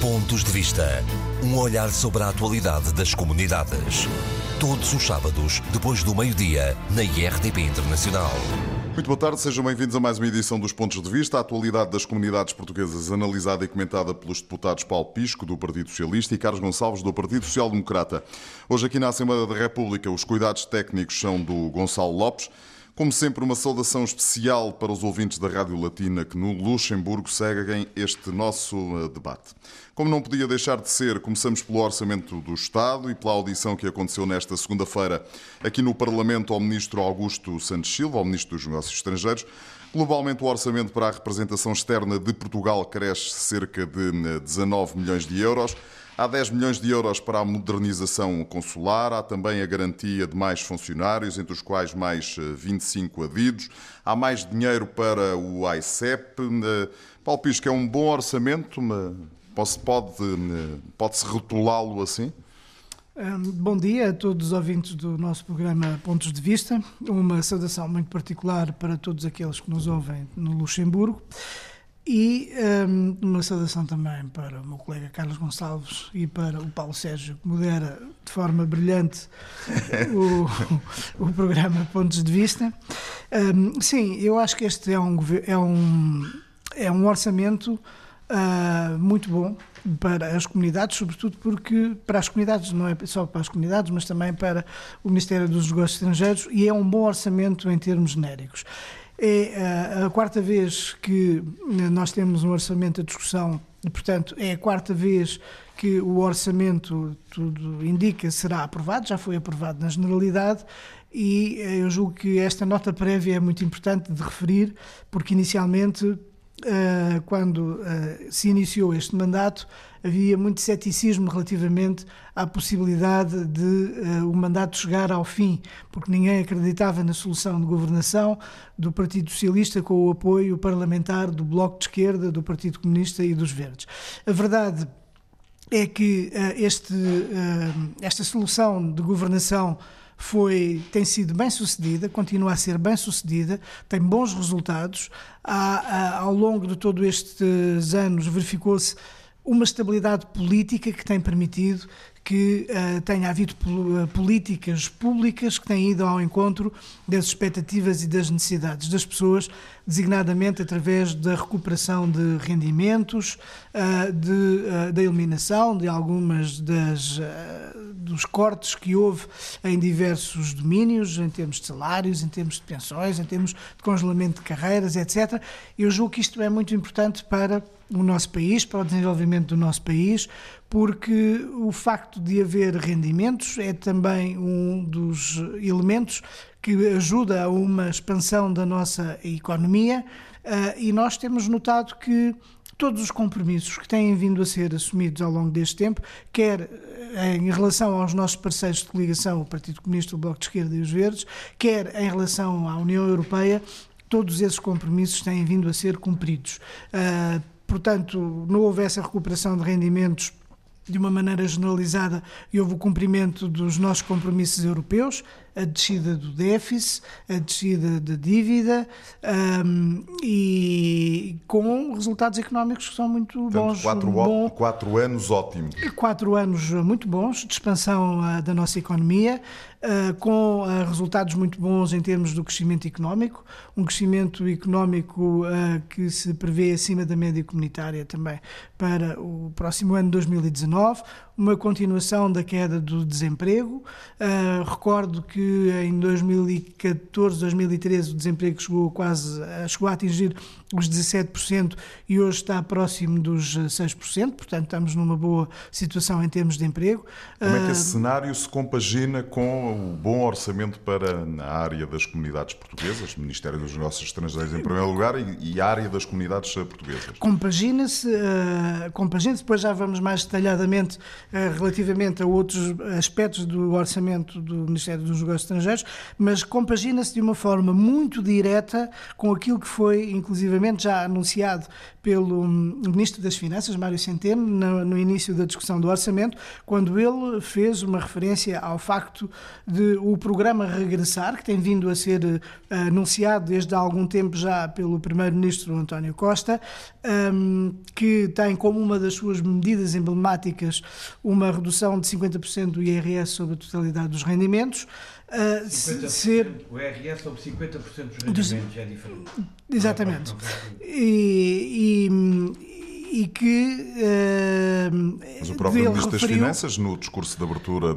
Pontos de Vista. Um olhar sobre a atualidade das comunidades. Todos os sábados, depois do meio-dia, na IRTP Internacional. Muito boa tarde, sejam bem-vindos a mais uma edição dos Pontos de Vista, a atualidade das comunidades portuguesas analisada e comentada pelos deputados Paulo Pisco, do Partido Socialista, e Carlos Gonçalves, do Partido Social Democrata. Hoje aqui na Assembleia da República, os cuidados técnicos são do Gonçalo Lopes. Como sempre, uma saudação especial para os ouvintes da Rádio Latina que no Luxemburgo seguem este nosso eh, debate. Como não podia deixar de ser, começamos pelo Orçamento do Estado e pela audição que aconteceu nesta segunda-feira aqui no Parlamento ao Ministro Augusto Santos Silva, ao Ministro dos Negócios Estrangeiros. Globalmente, o orçamento para a representação externa de Portugal cresce cerca de 19 eh, milhões de euros. Há 10 milhões de euros para a modernização consular, há também a garantia de mais funcionários, entre os quais mais 25 eh, adidos. Há mais dinheiro para o ICEP. Eh, Paulo Pisco, é um bom orçamento, pode-se pode, eh, pode rotulá-lo assim? Bom dia a todos os ouvintes do nosso programa Pontos de Vista. Uma saudação muito particular para todos aqueles que nos ouvem no Luxemburgo. E um, uma saudação também para o meu colega Carlos Gonçalves e para o Paulo Sérgio, que modera de forma brilhante o, o programa Pontos de Vista. Um, sim, eu acho que este é um, é um, é um orçamento uh, muito bom para as comunidades, sobretudo porque para as comunidades, não é só para as comunidades, mas também para o Ministério dos Negócios Estrangeiros, e é um bom orçamento em termos genéricos. É a quarta vez que nós temos um orçamento a discussão e, portanto, é a quarta vez que o orçamento, tudo indica, será aprovado, já foi aprovado na generalidade, e eu julgo que esta nota prévia é muito importante de referir, porque inicialmente eh, quando eh, se iniciou este mandato, havia muito ceticismo relativamente à possibilidade de eh, o mandato chegar ao fim, porque ninguém acreditava na solução de governação do Partido Socialista com o apoio parlamentar do Bloco de Esquerda, do Partido Comunista e dos Verdes. A verdade é que este, esta solução de governação foi, tem sido bem sucedida, continua a ser bem sucedida, tem bons resultados. Há, há, ao longo de todos estes anos verificou-se uma estabilidade política que tem permitido que uh, tenha havido eh, políticas públicas que têm ido ao encontro das expectativas e das necessidades das pessoas, designadamente através da recuperação de rendimentos, uh, de, uh, da eliminação de algumas das dos cortes que houve em diversos domínios, em termos de salários, em termos de pensões, em termos de congelamento de carreiras, etc. Eu julgo que isto é muito importante para o nosso país, para o desenvolvimento do nosso país, porque o facto de haver rendimentos é também um dos elementos que ajuda a uma expansão da nossa economia uh, e nós temos notado que todos os compromissos que têm vindo a ser assumidos ao longo deste tempo, quer eh, em relação aos nossos parceiros de coligação, o Partido Comunista, o Bloco de Esquerda e os Verdes, quer em relação à União Europeia, todos esses compromissos têm vindo a ser cumpridos. Uh, portanto, não houve essa recuperação de rendimentos de uma maneira generalizada e houve o cumprimento dos nossos compromissos europeus, a descida do déficit, a descida da dívida um, e com resultados económicos que são muito Portanto, bons. Quatro, bom, quatro anos ótimos. Quatro anos muito bons de expansão uh, da nossa economia, uh, com uh, resultados muito bons em termos do crescimento económico, um crescimento económico que se prevê acima da média comunitária também para o próximo ano 2019, uma continuação da queda do desemprego. recordo que em 2014, 2013 o desemprego chegou quase chegou a atingir os 17% e hoje está próximo dos 6%, portanto estamos numa boa situação em termos de emprego. Como é que esse ah, cenário se compagina com o bom orçamento para a área das comunidades portuguesas, Ministério dos Negócios Estrangeiros em primeiro lugar e, a área das comunidades portuguesas? Compagina-se, uh, compagina depois já vamos mais detalhadamente uh, relativamente a outros aspectos do orçamento do Ministério dos Negócios Estrangeiros, mas compagina-se de uma forma muito direta com aquilo que foi, já anunciado pelo hum, Ministro das Finanças, Mário Centeno, no, no início da discussão do orçamento, quando ele fez uma referência ao facto de o programa Regressar, que tem vindo a ser uh, anunciado desde há algum tempo já pelo Primeiro-Ministro António Costa, um, que tem como uma das suas medidas emblemáticas uma redução de 50% do IRS sobre a totalidade dos rendimentos. Uh, ser... O IRS sobre 50% dos rendimentos dos... é diferente. Exatamente. E, e, e que. Uh, Mas o próprio Ministro referiu... das Finanças, no discurso de abertura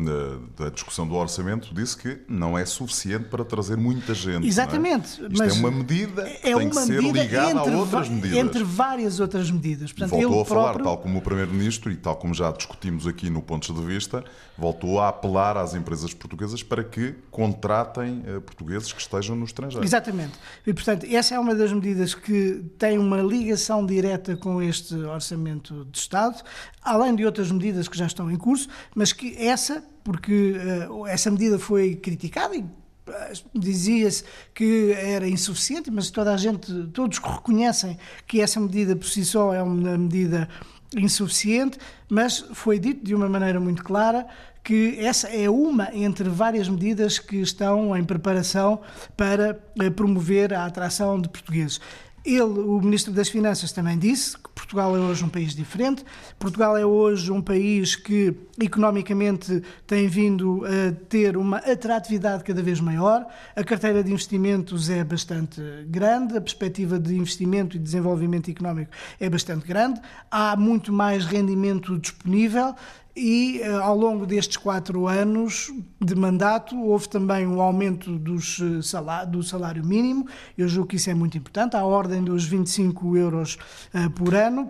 da discussão do orçamento, disse que não é suficiente para trazer muita gente. É? Exatamente. É? Isto mas é uma medida que é tem que ser ligada a outras medidas. Entre várias outras medidas. Portanto, voltou a falar, próprio... tal como o Primeiro-Ministro e tal como já discutimos aqui no Pontos de Vista, voltou a apelar às empresas portuguesas para que contratem uh, portugueses que estejam no estrangeiro. Exatamente. E, portanto, essa é uma das medidas que tem uma ligação direta com este Orçamento de Estado, além de outras medidas que já estão em curso, mas que essa, porque uh, essa medida foi criticada e eh, dizia-se que era insuficiente, mas toda a gente, todos reconhecem que essa medida por si só é uma medida insuficiente, mas foi dito de uma maneira muito clara que essa é uma entre várias medidas que estão em preparação para eh, promover a atração de portugueses. Ele, o Ministro das Finanças, também disse que Portugal é hoje um país diferente. Portugal é hoje um país que economicamente tem vindo a ter uma atratividade cada vez maior. A carteira de investimentos é bastante grande, a perspectiva de investimento e desenvolvimento económico é bastante grande. Há muito mais rendimento disponível e eh, ao longo destes quatro anos de mandato houve também um aumento dos eh, salário, do salário mínimo, eu julgo que isso é muito importante, à ordem dos 25 euros uh, por ano.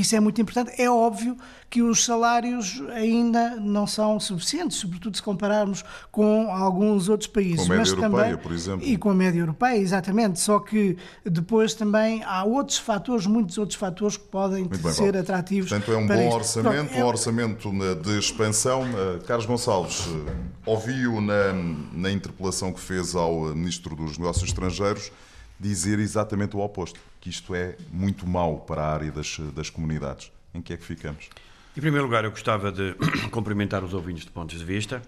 Isso é muito importante. É óbvio que os salários ainda não são suficientes, sobretudo se compararmos com alguns outros países. Com a média europeia, também, por exemplo. E com a média europeia, exatamente. Só que depois também há outros fatores, muitos outros fatores que podem bem, ser Paulo. atrativos. Portanto, é um bom isto. orçamento, Pronto, é... um orçamento de expansão. Eh, Carlos Gonçalves, eh, ouviu na, na interpelação que fez ao Ministro dos Negócios Estrangeiros dizer exatamente o oposto, que isto é muito mau para a área das, das comunidades. Em que é que ficamos? Em primeiro lugar, eu gostava de cumprimentar os ouvintes de pontos de vista,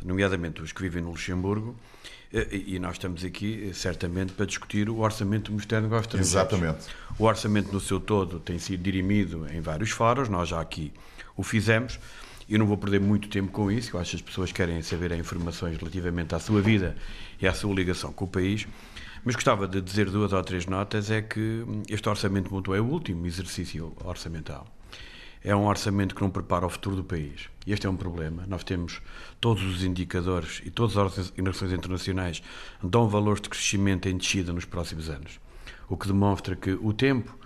nomeadamente os que vivem no Luxemburgo, eh, e nós estamos aqui, eh, certamente, para discutir o orçamento do Ministério dos Negócios Exatamente. O orçamento, no seu todo, tem sido dirimido em vários fóruns, nós já aqui o fizemos. Eu não vou perder muito tempo com isso, eu acho que as pessoas querem saber informações relativamente à sua vida e à sua ligação com o país. Mas gostava de dizer duas ou três notas: é que este orçamento mútuo é o último exercício orçamental. É um orçamento que não prepara o futuro do país. E este é um problema. Nós temos todos os indicadores e todas as organizações internacionais dão valores de crescimento em descida nos próximos anos. O que demonstra que o tempo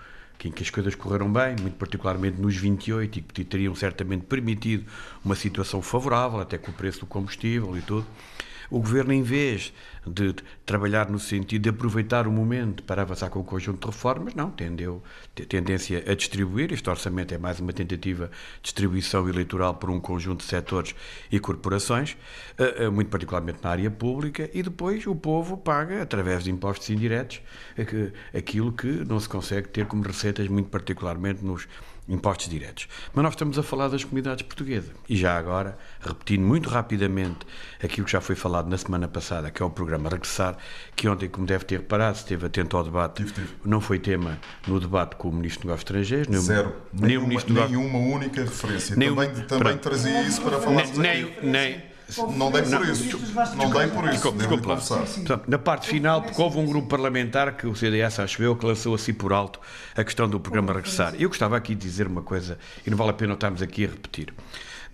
em que as coisas correram bem, muito particularmente nos 28, e que teriam certamente permitido uma situação favorável, até com o preço do combustível e tudo, o governo, em vez de trabalhar no sentido de aproveitar o momento para avançar com o conjunto de reformas, não, tendeu tendência a distribuir. Este orçamento é mais uma tentativa de distribuição eleitoral por um conjunto de setores e corporações, eh, eh, muito particularmente na área pública, e depois o povo paga, através de impostos indiretos, aquilo que não se consegue ter como receitas, muito particularmente nos impostos diretos. Mas nós estamos a falar das comunidades portuguesas. E já agora, repetindo muito rapidamente aquilo que já foi falado na semana passada, que é o programa Regressar, que ontem, como deve ter reparado, esteve atento ao debate, tive, tive. não foi tema no debate com o Ministro dos Negócios Estrangeiros. Nem Zero. Nem nenhuma, Ministro nenhuma única referência. Nenhum, também também trazia isso para falar nem, nem, nem não dei por isso. Não dei por isso. Desculpe, lá. Portanto, na parte final, porque houve um grupo parlamentar que o CDS, acho eu, que lançou assim por alto a questão do programa Regressar. Eu gostava aqui de dizer uma coisa, e não vale a pena estarmos aqui a repetir.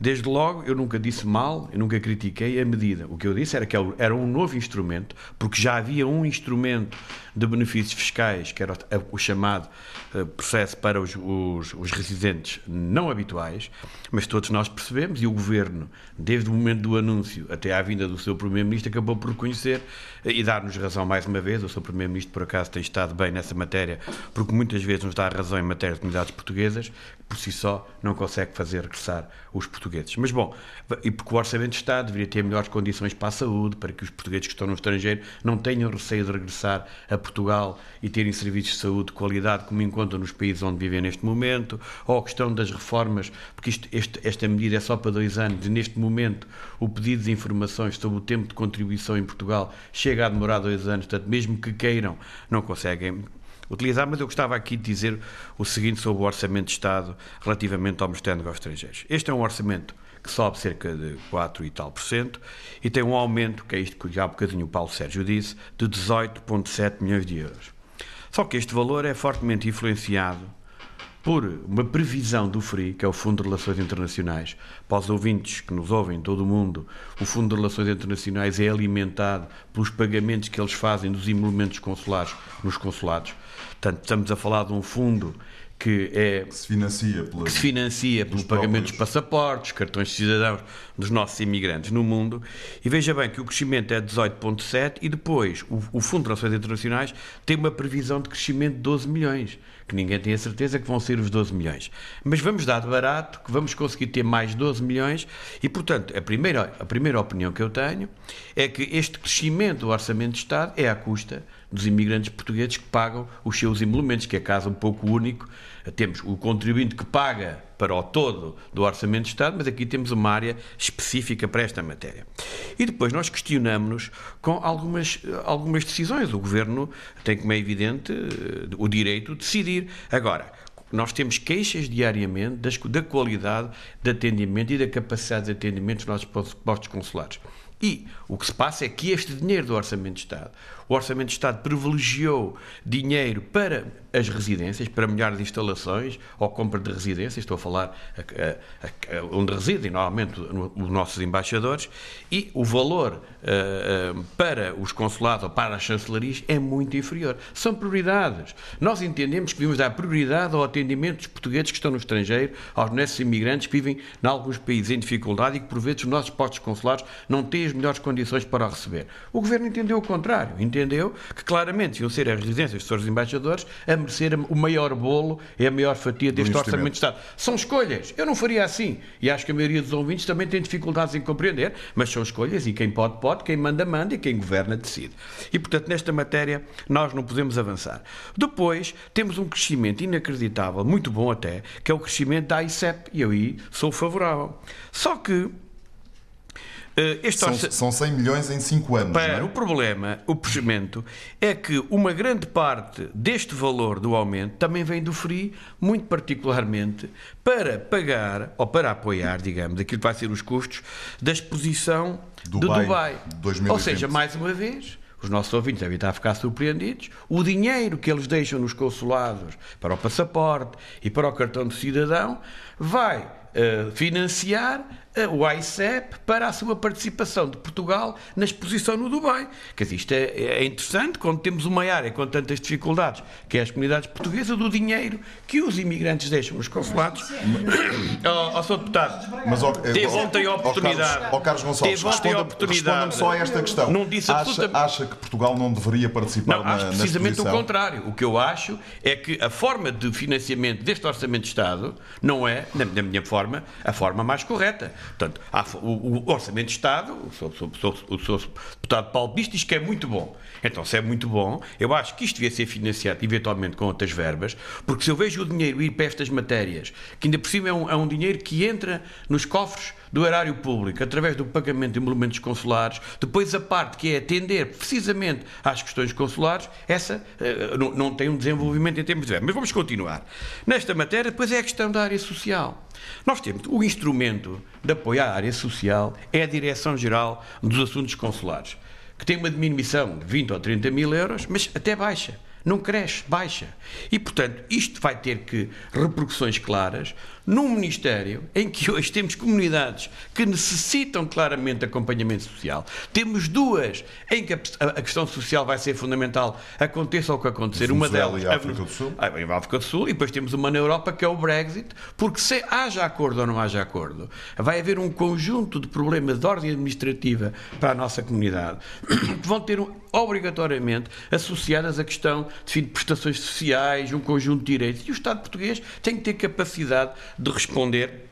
Desde logo, eu nunca disse mal, eu nunca critiquei a medida. O que eu disse era que era um novo instrumento, porque já havia um instrumento de benefícios fiscais, que era o chamado eh, processo para os, os, os, residentes não habituais, mas todos nós percebemos, e o Governo, desde o momento do anúncio até à vinda do seu Primeiro-Ministro, acabou por reconhecer eh, e dar-nos razão mais uma vez. O seu Primeiro-Ministro, por acaso, tem estado bem nessa matéria, porque muitas vezes nos dá razão em matéria de comunidades portuguesas, por si só não consegue fazer regressar os portugueses. Mas bom, e porque o Orçamento de Estado deveria ter melhores condições para a saúde, para que os portugueses que estão no estrangeiro não tenham receio de regressar a Portugal e terem serviços de saúde de qualidade como encontram nos países onde vivem neste momento, ou a questão das reformas, porque isto, este, esta medida é só para dois anos e neste momento o pedido de informações sobre o tempo de contribuição em Portugal chega a demorar dois anos, portanto, mesmo que queiram, não conseguem utilizar, mas eu gostava aqui de dizer o seguinte sobre o Orçamento de Estado relativamente ao mostrando aos estrangeiros. Este é um orçamento que sobe cerca de 4 e tal por cento e tem um aumento, que é isto que já há bocadinho o Paulo Sérgio disse, de 18,7 milhões de euros. Só que este valor é fortemente influenciado por uma previsão do FRI, que é o Fundo de Relações Internacionais. Para os ouvintes que nos ouvem em todo o mundo, o Fundo de Relações Internacionais é alimentado pelos pagamentos que eles fazem dos emolumentos consulares nos consulados. Portanto, estamos a falar de um fundo que é que se financia, pela, que se financia pelo pagamento dos passaportes, cartões de cidadãos dos nossos imigrantes no mundo. E veja bem que o crescimento é 18,7 e depois o, o Fundo de Relações Internacionais tem uma previsão de crescimento de 12 milhões, que ninguém tem a certeza que vão ser os 12 milhões. Mas vamos dar de barato que vamos conseguir ter mais 12 milhões e, portanto, a primeira, a primeira opinião que eu tenho é que este crescimento do Orçamento de Estado é à custa dos imigrantes portugueses que pagam os seus emolumentos, que é caso um pouco único. Temos o contribuinte que paga para o todo do Orçamento de Estado, mas aqui temos uma área específica para esta matéria. E depois nós questionamos-nos com algumas, algumas decisões. O Governo tem, como é evidente, o direito de decidir. Agora, nós temos queixas diariamente das, da qualidade de atendimento e da capacidade de atendimento dos nossos postos consulares. E o que se passa é que este dinheiro do Orçamento de Estado, o Orçamento de Estado privilegiou dinheiro para as residências, para melhores instalações ou compra de residências, estou a falar a, a, a, onde residem normalmente os nossos embaixadores, e o valor uh, uh, para os consulados ou para as chancelarias é muito inferior. São prioridades. Nós entendemos que devemos dar prioridade ao atendimento dos portugueses que estão no estrangeiro, aos nossos imigrantes que vivem em alguns países em dificuldade e que, por vezes, os nossos postos consulares não têm as melhores condições para receber. O Governo entendeu o contrário. Entendeu que, claramente, iam ser as residências dos seus embaixadores a merecer o maior bolo e a maior fatia deste Orçamento de Estado. São escolhas. Eu não faria assim. E acho que a maioria dos ouvintes também tem dificuldades em compreender, mas são escolhas e quem pode, pode, quem manda, manda e quem governa, decide. E, portanto, nesta matéria, nós não podemos avançar. Depois, temos um crescimento inacreditável, muito bom até, que é o crescimento da ICEP. E eu aí sou favorável. Só que Uh, são, são 100 milhões em 5 anos. Para, é? O problema, o procedimento, é que uma grande parte deste valor do aumento também vem do FRI, muito particularmente para pagar, ou para apoiar, digamos, aquilo que vai ser os custos da exposição Dubai, de Dubai. 2020. Ou seja, mais uma vez, os nossos ouvintes devem estar a ficar surpreendidos, o dinheiro que eles deixam nos consulados para o passaporte e para o cartão de cidadão vai uh, financiar eh, o ICEP para a sua participação de Portugal na exposição no Dubai. Quer dizer, isto é, é interessante quando temos uma área com tantas dificuldades, que é as comunidades portuguesas, do dinheiro que os imigrantes deixam nos consulados. Ó, oh, oh, Sr. Deputado, Mas, oh, teve ontem a oportunidade. Ó, Carlos, Gonçalves, teve ontem a oportunidade. só a esta questão. Não disse acha, acha que Portugal não deveria participar não, na, acho precisamente o contrário. O que eu acho é que a forma de financiamento deste Orçamento de Estado não é, na minha forma, a forma mais correta. Portanto, há, o, o, Orçamento de Estado, o seu, o, seu, deputado Paulo Bisto diz que é muito bom. Então, se é muito bom, eu acho que isto devia ser financiado eventualmente com outras verbas, porque se eu vejo o dinheiro ir para estas matérias, que ainda por cima é um, é um dinheiro que entra nos cofres do erário público através do pagamento de emolumentos consulares, depois a parte que é atender precisamente às questões consulares, essa uh, não, não, tem um desenvolvimento em termos de. Mas vamos continuar. Nesta matéria, depois é a questão da área social. Nós temos o instrumento de apoio à área social é a Direção-Geral dos Assuntos Consulares, que tem uma diminuição de 20 ou 30 mil euros, mas até baixa. Não cresce, baixa. E, portanto, isto vai ter que repercussões claras num Ministério em que hoje temos comunidades que necessitam claramente de acompanhamento social, temos duas em que a, questão social vai ser fundamental, aconteça o que acontecer. Uma delas. E a África do Sul. A, a África do Sul, e depois temos uma na Europa que é o Brexit, porque se haja acordo ou não haja acordo, vai haver um conjunto de problemas de ordem administrativa para a nossa comunidade que vão ter obrigatoriamente associadas à questão de prestações sociais, um conjunto de direitos. E o Estado português tem que ter capacidade de responder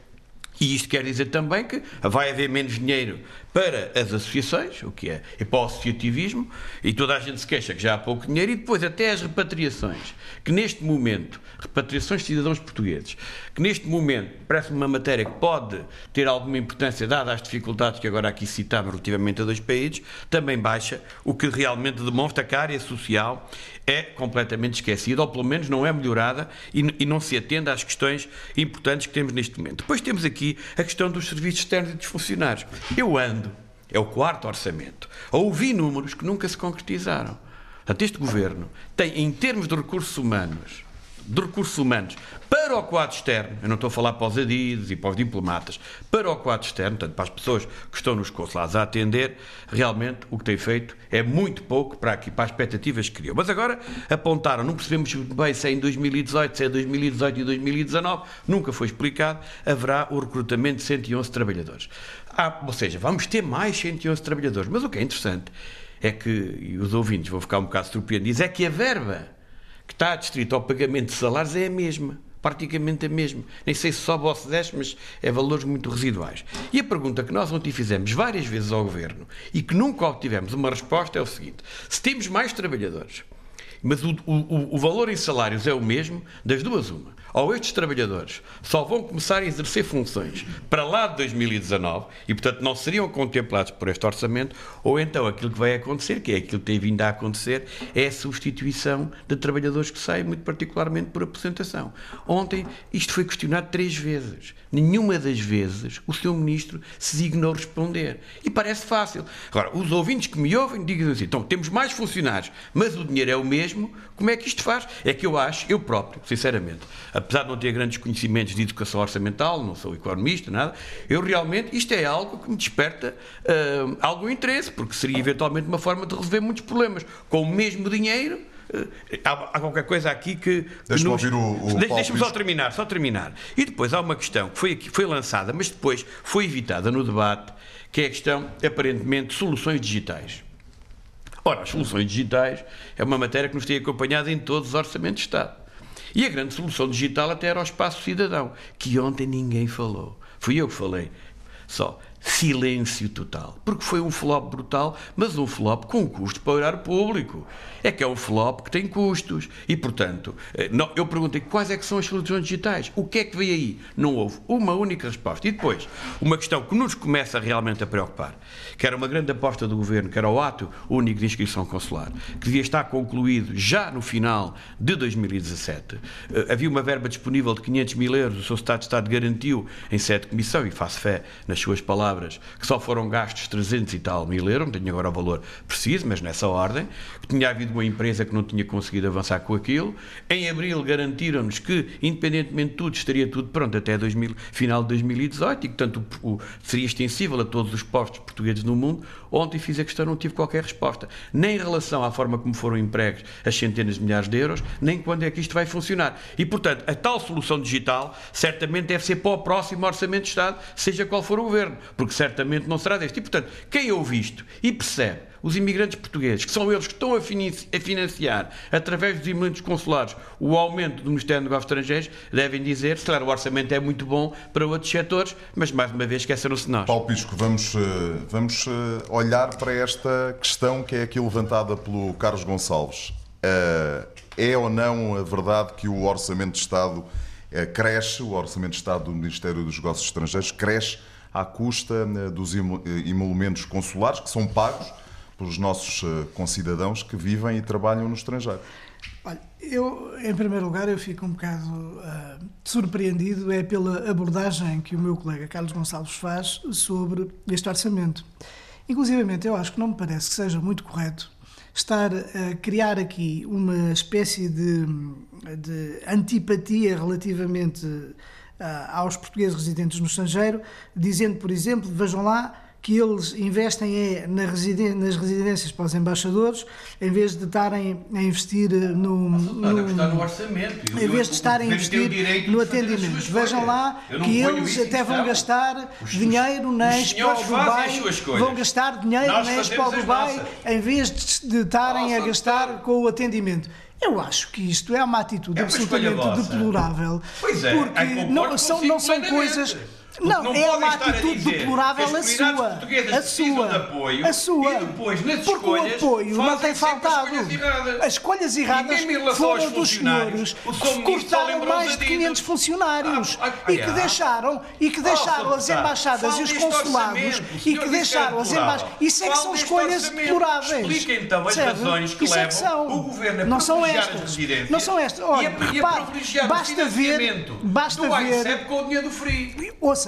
e isto quer dizer também que vai haver menos dinheiro para as associações, o que é, é para o associativismo, e toda a gente se queixa que já há pouco dinheiro, e depois até as repatriações, que neste momento, repatriações de cidadãos portugueses, que neste momento parece uma matéria que pode ter alguma importância, dada as dificuldades que agora aqui citamos relativamente a dois países, também baixa, o que realmente demonstra que a área social é completamente esquecida, ou pelo menos não é melhorada e, e, não se atende às questões importantes que temos neste momento. Depois temos aqui a questão dos serviços externos e dos funcionários. Eu ando, é o quarto orçamento, a ouvir números que nunca se concretizaram. Portanto, este governo tem, em termos de recursos humanos, de recursos humanos para o quadro externo, eu não estou a falar para os adidos e para os diplomatas, para o quadro externo, portanto, para as pessoas que estão nos consulados a atender, realmente o que tem feito é muito pouco para aqui, para as expectativas que criou. Mas agora apontaram, não percebemos bem se é em 2018, se é 2018 e 2019, nunca foi explicado, haverá o recrutamento de 111 trabalhadores. Ah, ou seja, vamos ter mais 111 trabalhadores. Mas o que é interessante é que, e os ouvintes vão ficar um bocado surpreendidos, é que a verba está distrito ao pagamento de salários é a mesma. Praticamente a mesma. Nem sei se sobe ou se desce, mas é valores muito residuais. E a pergunta que nós ontem fizemos várias vezes ao Governo e que nunca obtivemos uma resposta é o seguinte: se temos mais trabalhadores, mas o, o, o valor em salários é o mesmo, das duas, uma ou estes trabalhadores só vão começar a exercer funções para lá de 2019 e, portanto, não seriam contemplados por este orçamento, ou então aquilo que vai acontecer, que é aquilo que tem vindo a acontecer, é a substituição de trabalhadores que saem, muito particularmente por aposentação. Ontem isto foi questionado três vezes. Nenhuma das vezes o Sr. Ministro se dignou responder. E parece fácil. Agora, os ouvintes que me ouvem digam assim: então, temos mais funcionários, mas o dinheiro é o mesmo, como é que isto faz? É que eu acho, eu próprio, sinceramente, apesar de não ter grandes conhecimentos de educação orçamental, não sou economista, nada, eu realmente, isto é algo que me desperta uh, algum interesse, porque seria eventualmente uma forma de resolver muitos problemas. Com o mesmo dinheiro, uh, há, há, qualquer coisa aqui que. Deixa-me ouvir o. o de, Deixa-me só terminar, só terminar. E depois há uma questão que foi, aqui, foi lançada, mas depois foi evitada no debate, que é a questão, aparentemente, de soluções digitais. Ora, as soluções digitais é uma matéria que nos tem acompanhado em todos os orçamentos de Estado. E a grande solução digital até era o espaço cidadão, que ontem ninguém falou. Fui eu que falei. Só silêncio total. Porque foi um flop brutal, mas um flop com custo para o erário público. É que é um flop que tem custos. E, portanto, eh, não, eu perguntei quais é que são as soluções digitais. O que é que veio aí? Não houve uma única resposta. E depois, uma questão que nos começa realmente a preocupar, que era uma grande aposta do Governo, que era o ato único de inscrição consular, que devia estar concluído já no final de 2017. Eh, havia uma verba disponível de 500 mil euros, o Sr. Estado de Estado garantiu em sede de comissão, e faço fé nas suas palavras, palavras, que só foram gastos 300 e tal mil euros, não tenho agora o valor preciso, mas nessa ordem, que tinha havido uma empresa que não tinha conseguido avançar com aquilo. Em abril garantiram-nos que, independentemente de tudo, estaria tudo pronto até 2000, final de 2018 e que, portanto, o, seria extensível a todos os postos portugueses no mundo. Ontem fiz a questão, não tive qualquer resposta, nem em relação à forma como foram empregos as centenas de milhares de euros, nem quando é que isto vai funcionar. E, portanto, a tal solução digital certamente deve ser para o próximo Orçamento de Estado, seja qual for o governo porque certamente não será deste. E, portanto, quem ouve isto e percebe os imigrantes portugueses, que são eles que estão a financiar, através dos imigrantes consulares, o aumento do Ministério dos Negócios Estrangeiros, devem dizer, claro, o orçamento é muito bom para outros setores, mas mais uma vez esqueceram-se de nós. Paulo Pisco, vamos, eh, vamos eh, olhar para esta questão que é aqui levantada pelo Carlos Gonçalves. Eh, é ou não a verdade que o Orçamento de Estado cresce, o Orçamento de Estado do Ministério dos Negócios Estrangeiros cresce à custa né, dos eh, emolumentos consulares que são pagos pelos nossos eh, concidadãos que vivem e trabalham no estrangeiro. Olha, eu, em primeiro lugar, eu fico um bocado uh, surpreendido é pela abordagem que o meu colega Carlos Gonçalves faz sobre este orçamento. Inclusive, eu acho que não me parece que seja muito correto estar a criar aqui uma espécie de, de antipatia relativamente aos portugueses residentes no estrangeiro, dizendo, por exemplo, vejam lá que eles investem é nas residências para os embaixadores, em vez de estarem a investir no. no, no orçamento. Em vez de estarem a investir no atendimento. Vejam lá que eles até vão gastar os, dinheiro na Expo Dubai. Vão gastar dinheiro na Expo Dubai em vez de estarem a gastar com o atendimento. Eu acho que isto é uma atitude é uma absolutamente deplorável. Pois é, porque não são, não são coisas não, não é uma atitude deplorável a sua. A sua. Apoio, a sua. E depois, nas Porque escolhas, o apoio não tem faltado. As escolhas erradas foram dos senhores que cortaram mais de 500 funcionários ah, ah, e que deixaram, e que deixaram as embaixadas e os consulados e que deixaram as embaixadas. Isso é que são escolhas deploráveis. Explica então as razões que é levam o governo a não são estas. Não são estas. Olha, repare, basta ver, basta ver com o dinheiro do Free. Ouça,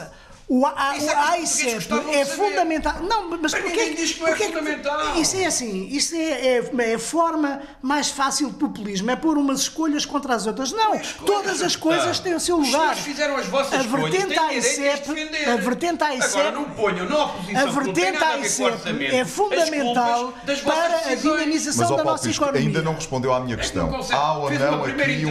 o, a, isso é o ICEP é fundamental. Não, mas porquê? diz que não é fundamental. Isso é assim, isso é, é, é, a forma mais fácil de populismo, é pôr umas escolhas contra as outras. Não, todas as coisas têm o seu lugar. Os fizeram as vossas a vertente AICEP, a vertente AICEP, Agora não ponham na oposição, a vertente AICEP é fundamental para a dinamização da nossa economia. ainda não respondeu à minha questão. Há ou não aqui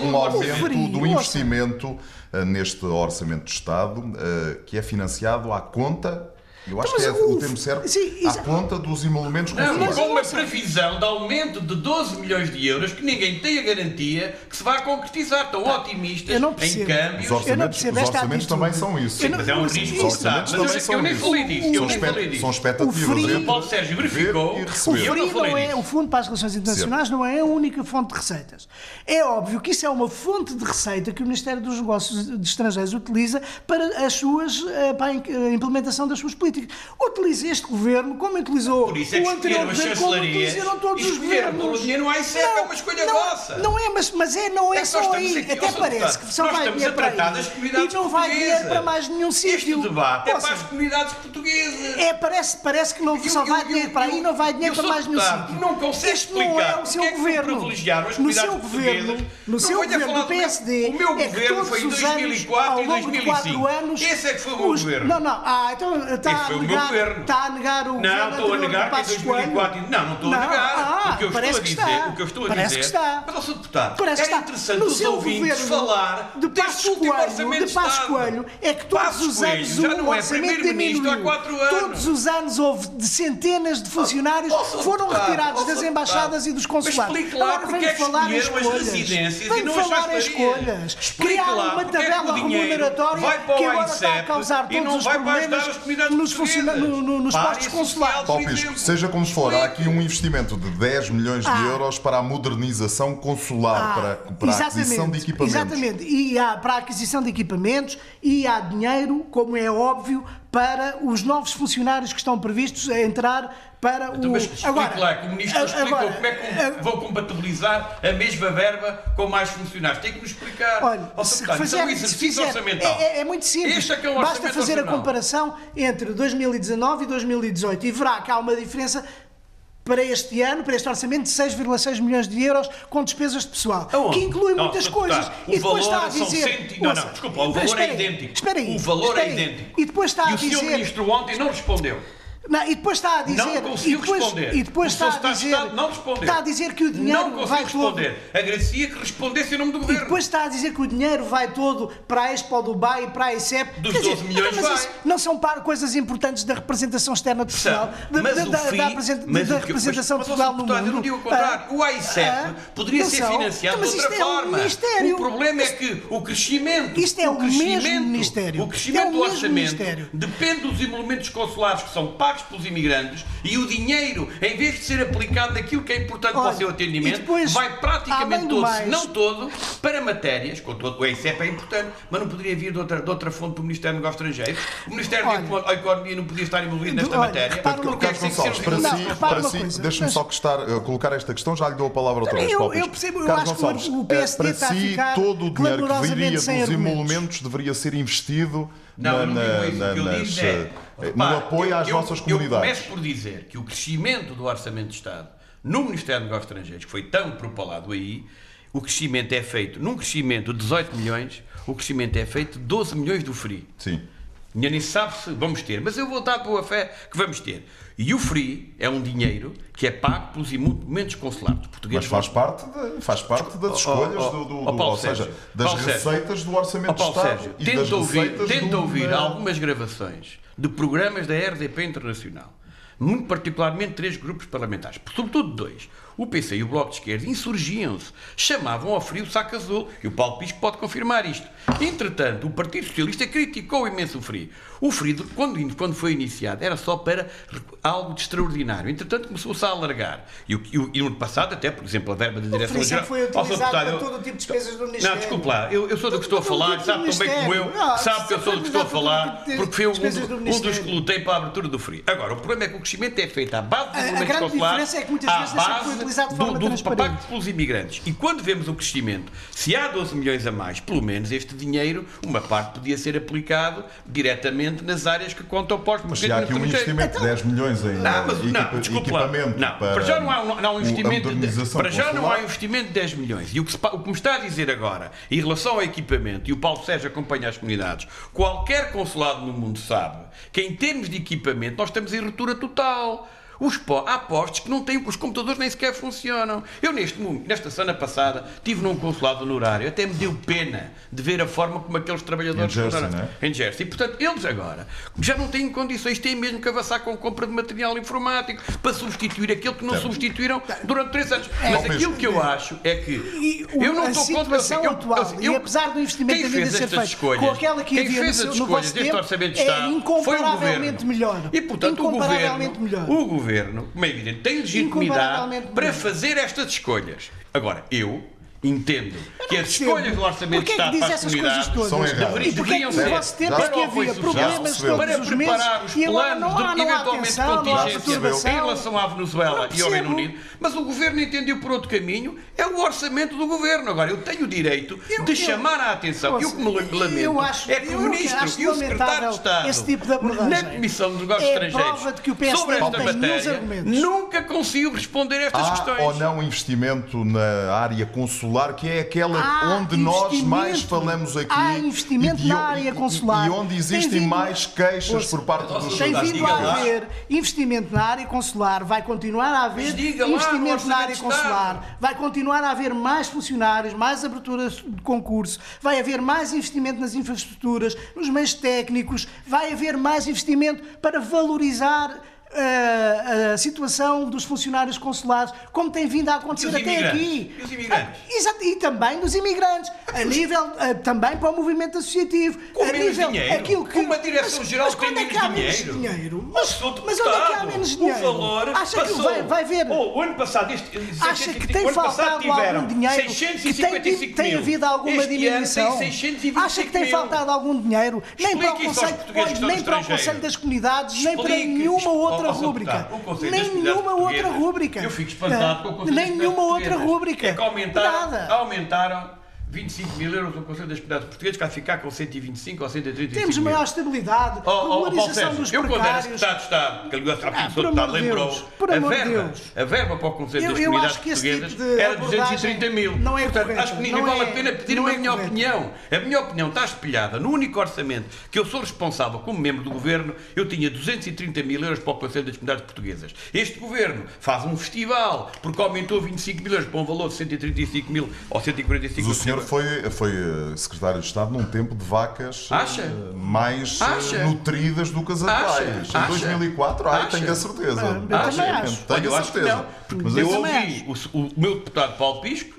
um aumento do investimento neste Orçamento de Estado, eh, que é financiado à conta eu acho então, que é o, o termo certo sim, à conta dos emolumentos Não, com uma previsão de aumento de 12 milhões de euros que ninguém tem a garantia que se vai concretizar. Estão tá. otimistas em câmbios. Os orçamentos, os orçamentos também são isso. Sim, mas é um risco. Os orçamentos também mas são eu nem falei disso. Eu nem falei disso. São expectativas. O Paulo Sérgio verificou. O FRI não é, o Fundo para as Relações Internacionais não é a única fonte de receitas. É óbvio que isso é uma fonte de receita que o Ministério dos Negócios Estrangeiros utiliza para as suas eh, para a implementação das suas políticas política. Utiliza este governo como utilizou Por isso é que o anterior governo, como utilizaram todos os governos. Pelo dinheiro no ICEP é uma escolha não, vossa. Não é, mas, mas é, não é, é só aí. Aqui, Até parece que só vai dinheiro para aí. E não vai dinheiro para mais nenhum sítio. Este debate é para as comunidades portuguesas. É, parece, parece que não, só vai dinheiro para aí e não vai dinheiro para mais nenhum sítio. Não consegue explicar não é o seu governo. No seu governo, no seu governo do PSD, o meu governo foi em 2004 e 2005. Esse é que foi o meu governo. Não, não. Ah, então está governo. Está a negar o governo. Não, estou a negar que em 2004. Não, não estou a negar. Ah, o que eu estou a dizer, o que eu estou a dizer. Que está. Mas, Sr. Deputado, parece era interessante os ouvintes falar de Passos Coelho, de Passos Coelho, é que todos os anos o é orçamento diminuiu. Todos os anos houve de centenas de funcionários que foram retirados das embaixadas e dos consulados. Agora vem falar em escolhas. Vem falar em escolhas. Criar uma tabela remuneratória que agora está a causar todos os problemas nos funcionários no, no, nos postos consulares. Paulo Pisco, seja como for, há aqui um investimento de 10 milhões de ah. euros para a modernização consular, ah. para, para a aquisição de equipamentos. Exatamente, e há para a aquisição de equipamentos e há dinheiro, como é óbvio, para os novos funcionários que estão previstos a entrar para então, o. Mas explique agora, lá, que o Ministro explicou agora, como é que vão compatibilizar a mesma verba com mais funcionários. Tem que nos explicar. Olha, oh, se fizer, então, exercício fizer, orçamental. É, é, muito simples. É é um Basta fazer a comparação entre 2019 e 2018 e verá que há uma diferença para este ano, para este orçamento, de 6,6 milhões de euros com despesas de pessoal, Aonde? que inclui não, muitas coisas. O e depois está a dizer. Cento... Não, não, desculpa, o valor é idêntico. Espera aí. O valor é idêntico. E depois está e a dizer. O Sr. Ministro ontem não respondeu. Não, e depois está a dizer. Não conseguiu e depois, responder. E depois está, a dizer. não respondeu. Está a dizer que o dinheiro não vai responder. todo. Agradecia que respondesse em nome do governo. E depois está a dizer que o dinheiro vai todo para a Expo Dubai e para a ICEP. Dos Quer 12 dizer, milhões mas vai. não são coisas importantes da representação externa de Portugal, da, mas da, da, fim, da, mas da representação mas, de Portugal no mundo. Não digo o contrário. Ah, o ICEP ah, poderia ser são. financiado mas de outra é forma. Um o problema é que o crescimento. Isto é o, o mesmo ministério. O crescimento é do orçamento depende dos emolumentos consulares que são pagos pelos imigrantes e o dinheiro, em vez de ser aplicado naquilo que é importante Olha, para o seu atendimento, depois, vai praticamente todo, mais... se não todo, para matérias, com todo, o EICEP é importante, mas não poderia vir de outra, de outra fonte do Ministério dos Negócios Estrangeiros. O Ministério Olha, da Economia não podia estar envolvido nesta olha, matéria. Carlos Gonçalves, para si, não, para si deixe-me só uh, colocar esta questão, já lhe dou a palavra outra vez. Eu, eu percebo, eu Carlos Gonçalves, que o PSD para si, todo o dinheiro que viria dos emolumentos deveria ser investido não, na, não digo isso. O que eu digo é eh, no apoio às eu, nossas comunidades. Eu começo por dizer que o crescimento do Orçamento de Estado no Ministério dos Negócios Estrangeiros, que foi tão propalado aí, o crescimento é feito, num crescimento de 18 milhões, o crescimento é feito de 12 milhões do FRI. Sim. Ainda nem sabe se vamos ter, mas eu vou dar boa fé que vamos ter. E o FRI é um dinheiro que é pago pelos momentos consulares Mas portugueses. faz parte, de- faz parte das escolhas oh, do, do- oh, do- Paulo ou seja, Sérgio, das Paulo Sérgio. receitas do orçamento de Estado Sérgio, e das tenta ouvir, do- ouvir da- algumas gravações de programas da RDP Internacional, muito particularmente três grupos parlamentares, sobretudo dois. O PC e o Bloco de Esquerda insurgiam-se, chamavam ao frio o saco azul, e o Paulo Pisco pode confirmar isto. Entretanto, o Partido Socialista criticou imenso o FRI. O FRI, quando, quando foi iniciado, era só para algo de extraordinário. Entretanto, começou-se a alargar. E, o- e, no ano passado, até, por exemplo, a verba da Direção-Geral... foi utilizado para eu- todo o tipo de despesas do Ministério. Não, desculpe lá, eu, eu sou do que estou a falar, tipo sabe do tão bem como eu. Ah, sabe que eu sou do que estou a falar, tipo porque fui um, do um dos que lutei para a abertura do FRI. Agora, o problema é que o crescimento é feito à base grande consulares, diferença é que muitas à vezes é base utilizado de do, forma do pacto pelos imigrantes. E quando vemos o crescimento, se há 12 milhões a mais, pelo menos este dinheiro, uma parte podia ser aplicado diretamente nas áreas que contam para os Mas se há aqui um investimento de 10 milhões em não, mas, equipa- não, desculpe lá. equipamento Não, para, para já não há, um- não há um investimento. de, para já não há um investimento de 10 milhões. E o que, se o que me está a dizer agora, em relação ao equipamento, e o Paulo Sérgio acompanha as comunidades, qualquer consulado no mundo sabe que em termos de equipamento nós estamos em ruptura total. Os po- há postos que não têm, os computadores nem sequer funcionam. Eu, neste, momento, nesta semana passada, estive num consulado honorário, até me deu pena de ver a forma como aqueles trabalhadores Em Jersey, funcionam. é? Em Jersey. E, portanto, eles agora já não têm condições, têm mesmo que avançar com a compra de material informático para substituir aquilo que não Certo. substituíram durante três anos. É, Mas aquilo que eu acho é que E o- eu não a estou contra situação eu- atual, eu- e apesar do investimento quem fez ser estas feito escolhas, com aquela que quem havia fez no, as escolhas deste tempo, orçamento de é Estado foi o incomparavelmente governo. melhor. E portanto o incomparavelmente governo, melhor. o governo, como é evidente, tem legitimidade para fazer estas escolhas. Agora, eu entendo que as escolhas do orçamento de que Estado diz para as essas coisas comunidades todas? são erradas. deveriam- E porquê que deveriam no ser. vosso tempo Já é que se havia problemas para os preparar meses os e agora planos eventualmente atenção, não há contingência perturbação. em relação à Venezuela e ao Reino. Unido, mas o governo entendeu por outro caminho, é o orçamento do governo. Agora, eu tenho o direito de chamar a atenção, e o que me lamento é que o Ministro e o Secretário de Estado esse tipo na Comissão de Negócios É Estrangeiros que sobre esta matéria nunca conseguiu responder a estas questões. ou não investimento na área consular, que é aquela Há onde nós investimento. mais falamos aqui Há investimento e na área e- consular. E onde Tem existem vindo- mais queixas Ouça, por parte dos Tem vindo a haver investimento na área consular, vai continuar a haver diga lá investimento na Orçamento área consular, vai continuar a haver mais funcionários, mais aberturas de concurso, vai haver mais investimento nas infraestruturas, nos meios técnicos, vai haver mais investimento para valorizar a situação dos funcionários consulares, como tem vindo a acontecer até aqui. E os imigrantes? Ah, exato, e também dos imigrantes, a nível uh, também para o movimento associativo, Com a nível dinheiro? aquilo que Uma direção-geral tem é que menos há menos dinheiro? dinheiro? Mas, Mas, onde é que há menos O dinheiro? valor Acha que passou. vai, vai ver? Oh, o ano passado, este, Acha que tem o passado faltado algum dinheiro? Que 655 tem, tem mil. havido alguma este diminuição? Ano tem 625 Acha que tem mil. faltado algum dinheiro? Nem para o Conselho, que nem para o. Conselho das Comunidades, nem para nenhuma outra Oh, rúbrica. nenhuma outra rúbrica. Eu fico espantado com o Conselho nenhuma outra rúbrica. É que aumentaram, Nada. aumentaram 25 mil euros no Conselho das Comunidades Portuguesas, que vai ficar com 125 ou 135 Temos maior estabilidade, Oh, oh, Paulo regularização Sérgio, dos eu quando era precários. secretário de Estado, que aliás, há Ah, o de lembrou, Deus, por a amor de verba, Deus. a verba para o Conselho Eu- das eu Comunidades acho que esse Portuguesas tipo de era abordagem 230 mil. não é Portanto, correto, acho que nem não vale é- a pena pedir não a é minha correto. opinião. A minha opinião está espelhada no único orçamento que eu sou responsável como membro do Governo. Eu tinha 230 mil euros para o Conselho das Comunidades Portuguesas. Este Governo faz um festival porque aumentou 25 mil euros para um valor de 135 mil ou 145 Mas o mil. Foi, foi eh, secretário de Estado num tempo de vacas eh, Acha? mais eh, Acha? nutridas do que as atuais. Acha? Em 2004, ai, tenho a certeza. Ah, eu Acho, também tenho acho. Tenho Olha, eu a acho que certeza. não. Mas eu ouvi o, o meu deputado Paulo Pisco,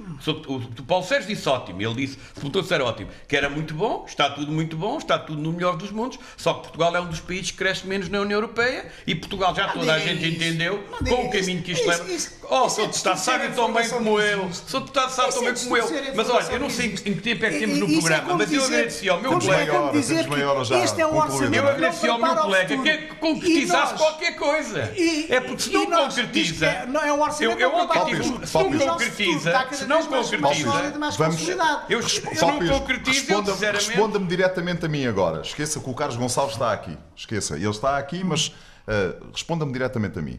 o, o Paulo Sérgio disse ótimo, ele disse, se era ótimo, que era muito bom, está tudo muito bom, está tudo no melhor dos mundos, só que Portugal é um dos países que cresce menos na União Europeia e Portugal já toda a gente isso. entendeu Não com o caminho que isto isso. leva. Oh, Sr. Deputado a sabe tão bem como eu, Sr. Deputado sabe tão bem como eu, a mas olha, eu não sei em que tempo é que temos no é programa, mas eu agradeci ao meu colega. este é um orçamento Eu agradeci não ao meu colega que é que concretizasse qualquer coisa. É porque se não concretiza. é- não é um orçamento eu, não ontem tive. Se não concretiza, se não Vamos- consolidado. Eu, eu não concretizo, responda- sinceramente. Responda-me diretamente a mim agora. Esqueça que o Carlos Gonçalves está aqui. Esqueça. Ele está aqui, mas uh, responda-me diretamente a mim.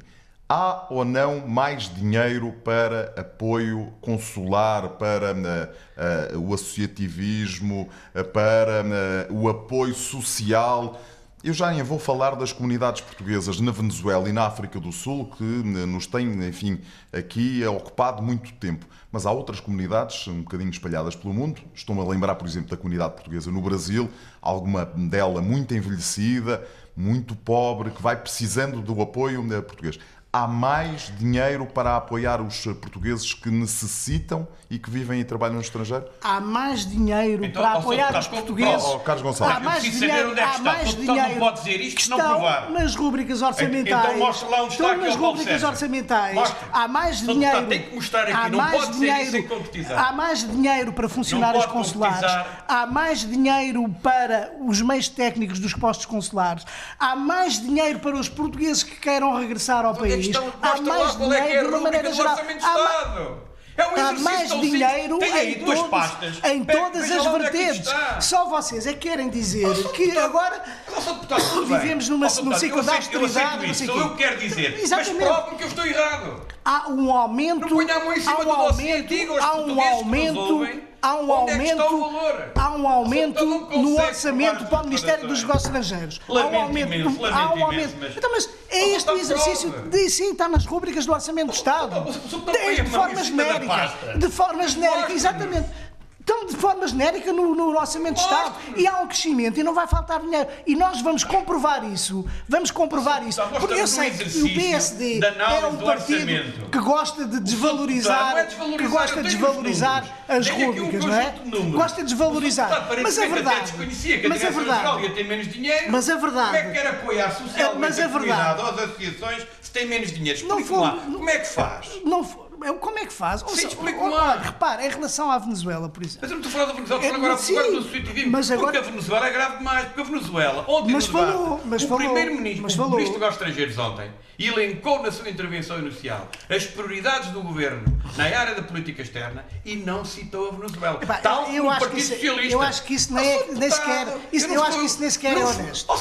Há ou não mais dinheiro para apoio consular, para uh, uh, o associativismo, uh, para o apoio social? Eu já nem vou falar das comunidades portuguesas na Venezuela e na África do Sul, que nos têm, enfim, aqui ocupado muito tempo. Mas há outras comunidades um bocadinho espalhadas pelo mundo. Estou-me a lembrar, por exemplo, da comunidade portuguesa no Brasil, alguma dela muito envelhecida, muito pobre, que vai precisando do apoio português há mais dinheiro para apoiar os portugueses que necessitam e que vivem e trabalham no estrangeiro? Há mais dinheiro então, para apoiar os portugueses. Oh, Carlos Gonçalves. Há mais dinheiro, onde é que está. Há mais dinheiro não pode dizer isto que não provar. nas rubricas orçamentais. Então mostra lá onde está estão nas rubricas orçamentais. Mostra. Há mais dinheiro. Tem que mostrar aqui, há não mais pode dinheiro, dizer isso. Há mais dinheiro para funcionários consulares. Há mais dinheiro para os meios técnicos dos postos consulares. Há mais dinheiro para os portugueses que queiram regressar ao país. Há mais é é a rubrica do Orçamento de Estado. É um há mais dinheiro em, todos, em todas as é vertentes. Só vocês é que querem dizer que agora deputado, vivemos numa, num ciclo de austeridade. Eu aceito isso, eu quero dizer. Exatamente. Mas que eu estou errado. Há um aumento. Não a mão em cima há um do aumento, há um aumento há um aumento, é há um aumento no orçamento para o Ministério dos Negócios Estrangeiros. Há um aumento, há um aumento. Então, mas é este o exercício de sim, está nas rubricas do Orçamento do Estado. É de forma genérica. De forma genérica, exatamente estão de forma genérica no, no orçamento de Estado e há um crescimento e não vai faltar dinheiro. E nós vamos comprovar isso. Vamos comprovar isso. Porque eu sei que o PSD é um partido que gosta de desvalorizar, é que gosta de desvalorizar as rubricas, não é? Gosta de desvalorizar. Mas a verdade. Mas a verdade. tem menos dinheiro. Mas a verdade. Como é que quer apoiar socialmente mas a, verdade, ou as associações se tem menos dinheiro? Explique lá. Como é que faz? Não como é que faz? Sim, explico lá. Repare, em relação à Venezuela, por exemplo. Mas eu não estou a falar da Venezuela, estou é, agora, sim, agora associativismo. Mas agora... Porque a Venezuela é grave demais. Porque a Venezuela, ontem mas no falou, mas o primeiro-ministro, o ministro dos Estrangeiros ontem, elencou na sua intervenção inicial as prioridades do governo na área da política externa e não citou a Venezuela. Epá, Tal eu, acho Partido isso, Socialista. Eu acho que isso nem, é, nem sequer, isso, eu, eu acho que isso nem sequer é honesto.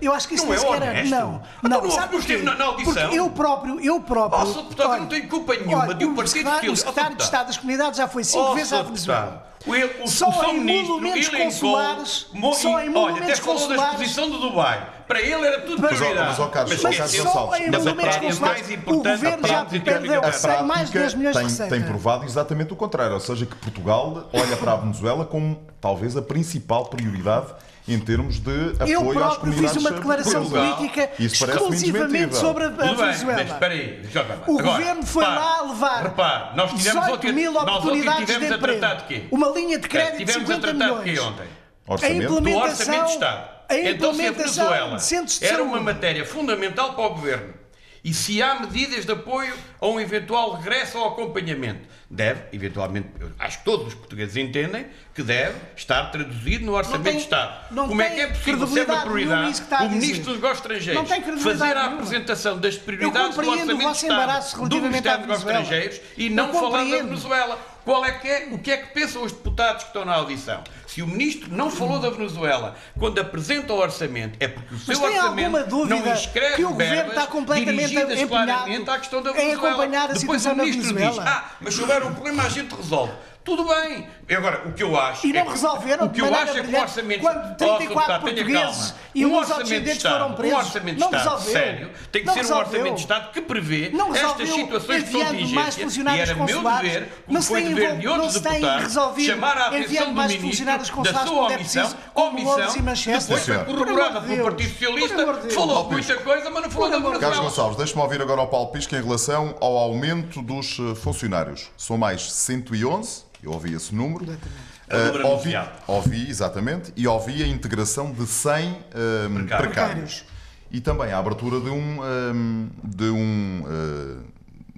Eu acho que isso sequer é Não, não, não, não esteve na, audição. Eu próprio, eu próprio. Oh, deputado, eu não tenho culpa nenhuma de um Partido Socialista. O secretário de Estado das Comunidades já foi cinco vezes à Venezuela. O, o, só o em monumentos consulares. Só em monumentos olha, até falou da exposição do Dubai. Para ele era tudo mas, prioridade. Mas, ó, Carlos, mas, mas só em monumentos consulares. O governo já perdeu mais de 10 milhões de receitas. Tem provado exatamente o contrário. Ou seja, que Portugal olha para a Venezuela como talvez a principal prioridade em termos de apoio Eu próprio fiz uma declaração política exclusivamente sobre a Venezuela. Bem, espera aí, o repara, governo foi repara, lá levar repara, nós tivemos 18 mil oportunidades de emprego. De uma linha de crédito de 50 milhões. De quê ontem? Orçamento? A implementação, do Orçamento de Estado. A então, se a Venezuela era uma matéria fundamental para o governo e se há medidas de apoio a um eventual regresso ao acompanhamento, deve, eventualmente, acho que todos os portugueses entendem que deve estar traduzido no Orçamento tem, de Estado. Como é que é possível ser uma prioridade o Ministro dos Negócios Estrangeiros fazer a nenhuma. apresentação das prioridades do Orçamento de Estado do Ministério dos Negócios Estrangeiros e não falar da Venezuela? Qual é que é, o que é que pensam os deputados que estão na audição? Se o ministro não falou da Venezuela quando apresenta o orçamento, é porque o seu orçamento não escreve que o governo está completamente dirigidas claramente à questão da Venezuela. Acompanhar a Depois o ministro diz: "Ah, mas se houver um problema a gente resolve". Tudo bem. Agora, o que eu acho. E não é que, resolveram o que eu acho é que o orçamento quando 34 oh, portugueses e um os orçamento de Estado, foram presos. Um orçamento de Estado resolveu. sério tem que não ser resolveu. um orçamento de Estado que prevê estas situações de contingência. E era meu dever, como foi dever de outros deputados, chamar a atenção do Ministro da sua omissão, omissão, depois foi corroborada pelo Partido Socialista, falou muita coisa, mas não falou da Venezuela. Carlos Gonçalves, deixe-me ouvir agora ao Paulo Pisca em relação ao aumento dos eh, funcionários. São mais 111 eu ouvi esse número. Uh, ouvi, ouvi, exatamente, e ouvi a integração de 100 um, ehm, precários. precários. E também a abertura de um. um ehm, de um. Uh,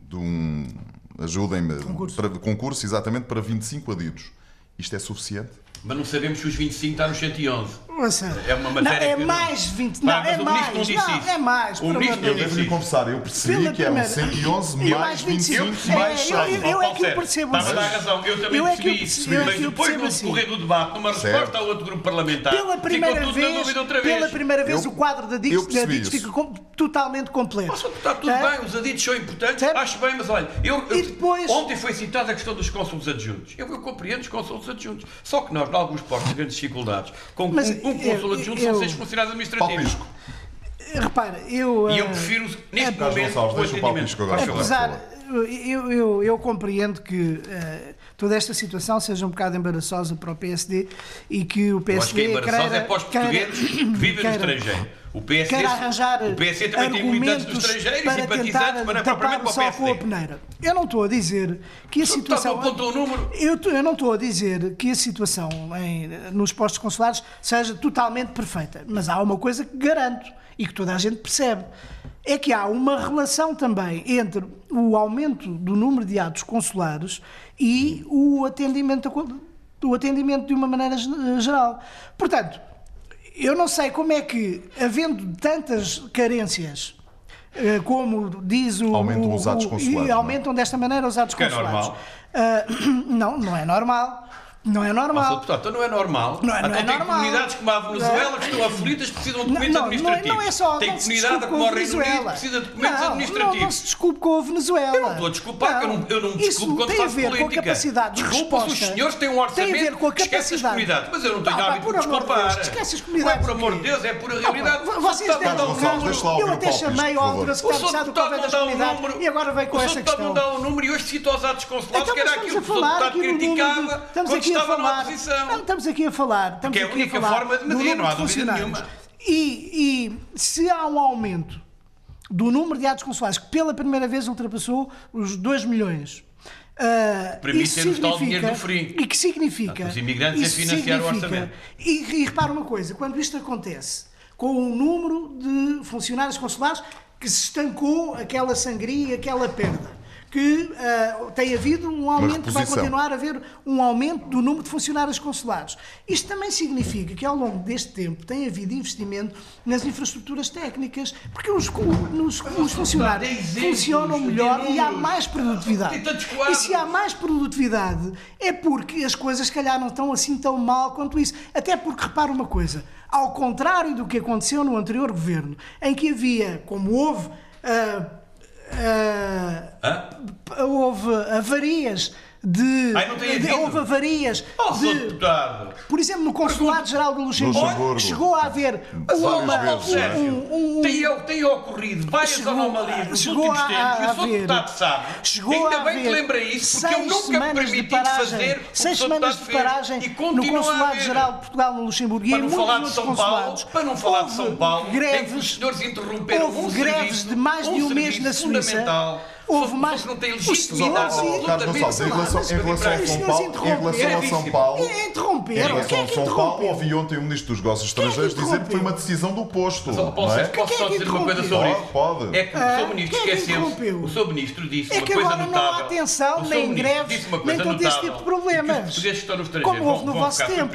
de um ajudem-me. Concurso. Para, concurso, exatamente, para 25 adidos. Isto é suficiente? Mas não sabemos se os 25 está nos 111. Ouça, É uma não, matéria é que eu não- mais 20. Pá, Não, mas é mais. não disse Não, isso. é mais. O ministro não Eu disse devo-lhe confessar, eu percebi Pela que eram primeira- 111 Eu mais 25 25, mais é, eu- 100. eu- Ó, é que Sérgio, percebo Estás a dar isso. razão, eu também Eu é percebi eu isso. eu mas eu depois no assim. decorrer do debate, numa Certo. resposta a outro grupo parlamentar, Pela primeira ficou tudo na vez, dúvida outra vez. pela primeira vez Eu- o quadro da eu isso. fica com- totalmente completo. Está tudo É? bem, os aditos são importantes, Certo? acho bem, mas olha, eu, eu- E depois- ontem foi citada a questão dos cônsulos adjuntos. Eu, eu compreendo os cônsulos adjuntos. Só que nós, em alguns postos de grandes dificuldades, com Mas um, um cônsul eu- adjunto são seis funcionários administrativos. Repara, eu. E eu eh, prefiro, neste momento, Gonçalves, o atendimento. Apesar, eu, eu, eu compreendo que eh, toda esta situação seja um bocado embaraçosa para o PSD e que o Eu PSD acho que é embaraçoso queira- é para os queira- portugueses que vivem no queira- estrangeiro. O PSD, quer arranjar o PSD também tem militantes no argumentos estrangeiro e simpatizantes, mas não é propriamente para o só com a PSD. peneira. Eu não estou a dizer que a Só que situação... está, o número. Eu, eu não estou a dizer que a situação em- nos postos consulares seja totalmente perfeita, mas há uma coisa que garanto e que toda a gente percebe. É que há uma relação também entre o aumento do número de atos consulares e o atendimento, o atendimento de uma maneira ge- geral. Portanto, eu não sei como é que, havendo tantas carências, eh, como diz o. Aumentam os atos consulares, E é? aumentam desta maneira os atos Que é consulares. normal. Ah, não, não é normal. Não é normal. então não é normal. Não é- não então é tem normal. comunidades como a Venezuela que estão aflitas precisam de documentos Não, não, não, é- administrativos. não é só. tem não se comunidade como com o a Reino Unido precisa de documentos não, administrativos. Não, não se desculpe com a Venezuela. Eu não estou a desculpar, que eu não- eu não me desculpo quando tem faço a ver política. com a capacidade de Desculpa se resposta. os senhores têm um orçamento Tem a ver com a que esquece as capacidade. comunidades, mas eu não tenho hábito de desculpar. Deus, esquece as Não é comunidades por amor de? Deus, é pura Não, realidade. pá, O Vocês têm não um Eu o até chamei ao O Secretário do não das um Comunidades número. e agora vem com o senhor essa deputado questão. não dá um número e hoje cita os atos consulares, Então, que era mas aquilo que a o deputado aqui criticava estamos quando aqui a falar. Não, estamos aqui a falar. Estamos Porque é a única falar forma de medir, não há dúvida nenhuma. E, e se há um aumento do número de atos consulares que pela primeira vez ultrapassou os 2 milhões. ah, Permite isso ter-nos tal dinheiro do FRI. E que significa. Portanto, os imigrantes a financiar o orçamento. E, e repara uma coisa: quando isto acontece com o número de funcionários consulares que se estancou aquela sangria, aquela perda. Que ah, tem havido um aumento, vai continuar a haver um aumento do número de funcionários consulares. Isto também significa que ao longo deste tempo tem havido investimento nas infraestruturas técnicas, porque os, nos- os funcionários funcionam melhor e há mais produtividade. E se há mais produtividade é porque as coisas, se calhar, não estão assim tão mal quanto isso. Até porque, repara uma coisa, ao contrário do que aconteceu no anterior governo, em que havia, como houve. ah, ah, houve avarias de. Ai, não tem de- houve avarias Oh, senhor de. deputado. Por exemplo, no Consulado-Geral de Luxemburgo, Luxemburgo. chegou a haver uma, um- um- tem, tem ocorrido várias Chegou- anomalias nos chegou últimos a- tempos a e o senhor haver- deputado sabe. chegou Ainda a bem que lembra isso, porque eu seis nunca me semanas de permiti paragem, fazer seis semanas de paragem E no continua a Consulado haver. Geral de Portugal no Luxemburgo e Para não muitos falar de São Paulo, para não falar de São Paulo, em que os greves, senhores interromperam houve um greves serviço, de mais de um mês na Suíça. Houve Só- mais- que não tem Os legitimidade Carlos. Gonçalves, em relação, em relação São Paulo, em relação a São interromperam. Paulo, É interromper. em relação é a que São Paulo, ouvi ontem um ministro dos Negócios Estrangeiros dizer que foi uma decisão do posto. É? Posso é só que dizer uma coisa sobre isso? Pode. É que o Ah, seu ministro é que interrompeu? O seu ministro disse É uma que coisa agora não há notável. atenção, O nem greves, nem todo esse notável, tipo de problemas. Que que Como houve no vosso tempo.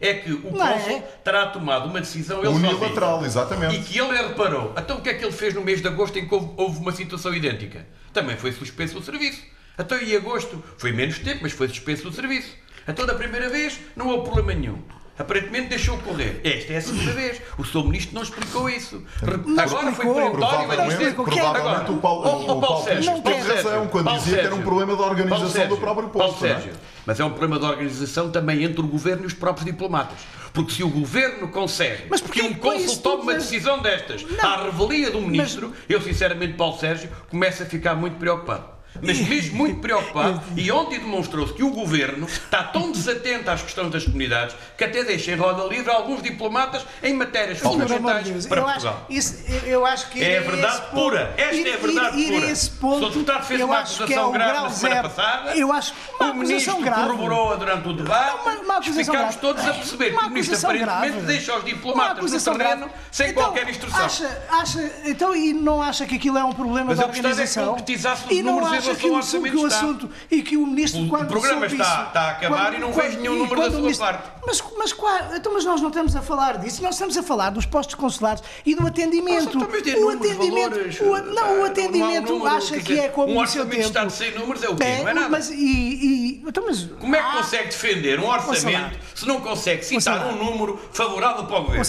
É que o Não é? terá tomado uma decisão ele Unilateral, sozinho. exatamente. E que ele reparou. Então o que é que ele fez no mês de agosto em que houve, houve uma situação idêntica? Também foi suspenso o serviço. Então em agosto foi menos tempo, mas foi suspenso o serviço. Então da primeira vez não houve problema nenhum. Aparentemente deixou correr. Esta é a segunda vez. O seu ministro não explicou isso. Re- Agora foi explicou. perentório e. Provavelmente, Quem é? provavelmente Agora, o Paulo, ó, ó, o Paulo Sérgio, Pisco não teve quer. razão quando Paulo dizia que era um Sérgio, problema da Paulo organização Sérgio, do próprio Paulo posto. não é? Sérgio, mas é um problema de organização também entre o governo e os próprios diplomatas. Porque se o governo consegue Mas que um cônsul isso tome uma decisão destas Não. à revelia do ministro, eu sinceramente, Paulo Sérgio, começo a ficar muito preocupado. Mas mesmo muito preocupado, e ontem demonstrou-se que o governo está tão desatento às questões das comunidades que até deixa em roda livre alguns diplomatas em matérias de fundamentais para eu acho, Portugal. isso, eu- acho que É verdade pura. Esta ir- é a verdade ir, ir pura. esse ponto, o deputado fez uma acho que é acusação o grave na semana zero. passada. Eu acho uma o ministro grave. corroborou durante o debate. Uma- uma Ficámos grave. todos a perceber que o ministro aparentemente grave. deixa os diplomatas no terreno grave. sem Então, qualquer instrução. Acha, acha, então, e não acha que aquilo é um problema Mas da eu gostava é que organização? concretizasse os acha é que, o, que o assunto e que o ministro, o, quando. O programa está, isso, está a acabar quando, e não vejo nenhum número da sua ministro, parte. Mas, mas, então, mas nós não estamos a falar disso, nós estamos a falar dos postos consulares e do ah, atendimento. Então, o atendimento. Não, o eh, atendimento acha que é como. Um orçamento de Estado sem números é o quê? É, não é nada. Mas, e, e, então, mas, como é que consegue defender um orçamento se não consegue citar um número favorável para o governo?